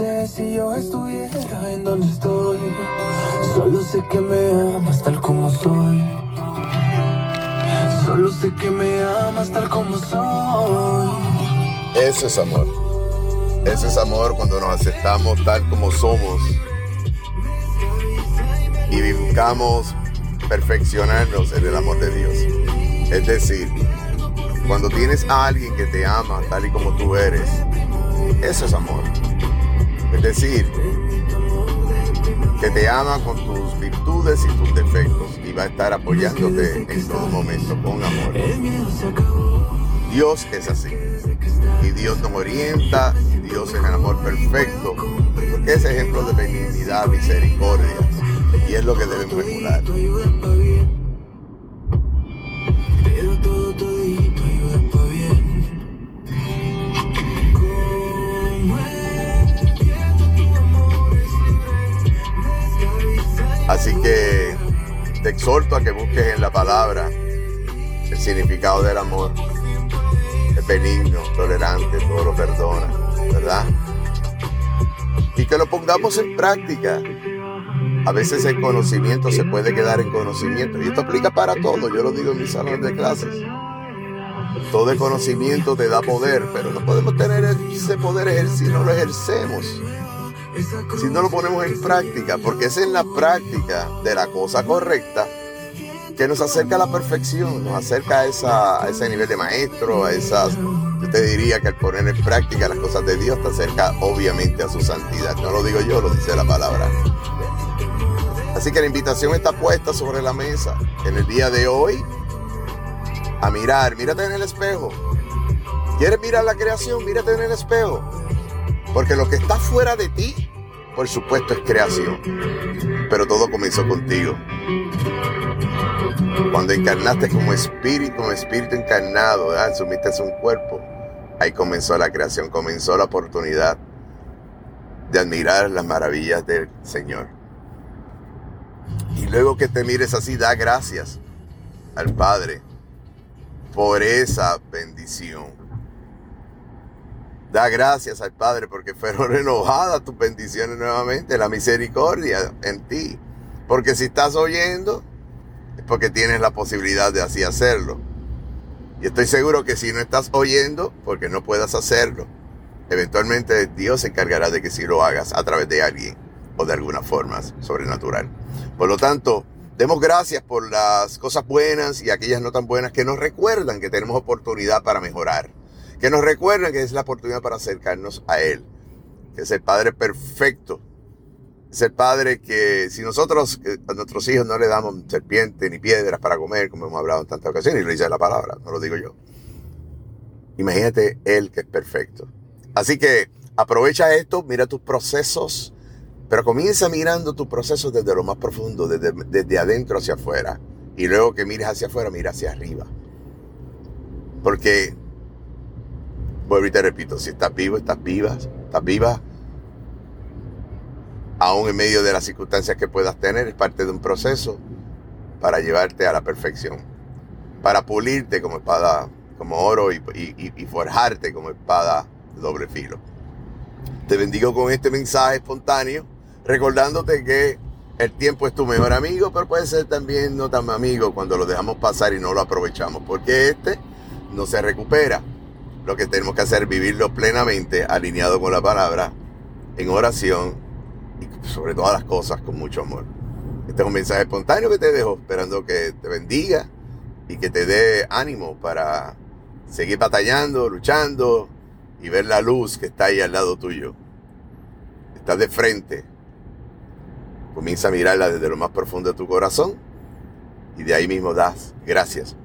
sé si yo estuviera en donde estoy. Solo sé que me amas tal como soy. Solo sé que me amas tal como soy. Eso es amor. Eso es amor cuando nos aceptamos tal como somos y buscamos perfeccionarnos en el amor de Dios. Es decir, cuando tienes a alguien que te ama tal y como tú eres, eso es amor. Es decir, que te ama con tus virtudes y tus defectos y va a estar apoyándote en todo momento con amor. Dios es así. Y Dios nos orienta, Dios es el amor perfecto, porque es ejemplo de benignidad, misericordia, y es lo que debemos emular. Así que te exhorto a que busques en la palabra el significado del amor. Es benigno, tolerante, todo lo perdona, ¿verdad? Y que lo pongamos en práctica. A veces el conocimiento se puede quedar en conocimiento. Y esto aplica para todo. Yo lo digo en mis salones de clases. Todo el conocimiento te da poder, pero no podemos tener ese poder si no lo ejercemos si no lo ponemos en práctica, porque es en la práctica de la cosa correcta que nos acerca a la perfección, nos acerca a, esa, a ese nivel de maestro, a esas, yo te diría que al poner en práctica las cosas de Dios te acerca obviamente a su santidad. No lo digo yo, lo dice la palabra. Así que la invitación está puesta sobre la mesa en el día de hoy a mirar, mírate en el espejo. ¿Quieres mirar la creación? Mírate en el espejo. Porque lo que está fuera de ti, por supuesto, es creación. Pero todo comenzó contigo. Cuando encarnaste como espíritu, como espíritu encarnado, asumiste un cuerpo, ahí comenzó la creación, comenzó la oportunidad de admirar las maravillas del Señor. Y luego que te mires así, da gracias al Padre por esa bendición. Da gracias al Padre porque fueron renovadas tus bendiciones nuevamente, la misericordia en ti. Porque si estás oyendo, es porque tienes la posibilidad de así hacerlo. Y estoy seguro que si no estás oyendo, porque no puedas hacerlo, eventualmente Dios se encargará de que si lo hagas a través de alguien o de alguna forma sobrenatural. Por lo tanto, demos gracias por las cosas buenas y aquellas no tan buenas que nos recuerdan que tenemos oportunidad para mejorar que nos recuerden que es la oportunidad para acercarnos a Él, que es el Padre perfecto, es el Padre que si nosotros a nuestros hijos no le damos serpiente ni piedras para comer, como hemos hablado en tantas ocasiones, y lo dice la palabra, no lo digo yo. Imagínate Él que es perfecto. Así que aprovecha esto, mira tus procesos, pero comienza mirando tus procesos desde lo más profundo, desde, desde adentro hacia afuera. Y luego que mires hacia afuera, mira hacia arriba. Porque Vuelvo y te repito, si estás vivo, estás viva, estás viva, aún en medio de las circunstancias que puedas tener, es parte de un proceso para llevarte a la perfección, para pulirte como espada, como oro y, forjarte como espada doble filo. Te bendigo con este mensaje espontáneo, recordándote que el tiempo es tu mejor amigo, pero puede ser también no tan amigo cuando lo dejamos pasar y no lo aprovechamos, porque este no se recupera. Lo que tenemos que hacer es vivirlo plenamente, alineado con la palabra, en oración y sobre todas las cosas con mucho amor. Este es un mensaje espontáneo que te dejo, esperando que te bendiga y que te dé ánimo para seguir batallando, luchando y ver la luz que está ahí al lado tuyo. Estás de frente. Comienza a mirarla desde lo más profundo de tu corazón y de ahí mismo das gracias.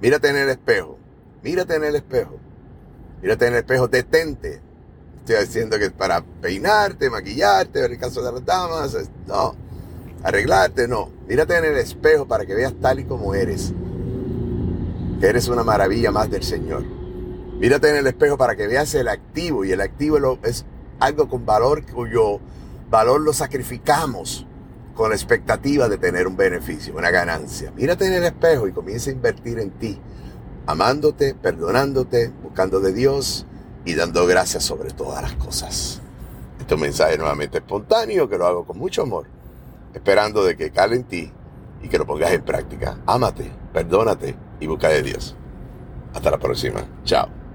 Mírate en el espejo. Mírate en el espejo. Mírate en el espejo, detente. Estoy diciendo que para peinarte, maquillarte, ver el caso de las damas. No. Arreglarte, no. Mírate en el espejo para que veas tal y como eres. Eres una maravilla más del Señor. Mírate en el espejo para que veas el activo. Y el activo es algo con valor cuyo valor lo sacrificamos con la expectativa de tener un beneficio, una ganancia. Mírate en el espejo y comienza a invertir en ti amándote, perdonándote, buscando de Dios y dando gracias sobre todas las cosas. Este es un mensaje nuevamente espontáneo que lo hago con mucho amor, esperando de que cale en ti y que lo pongas en práctica. Ámate, perdónate y busca de Dios. Hasta la próxima. Chao.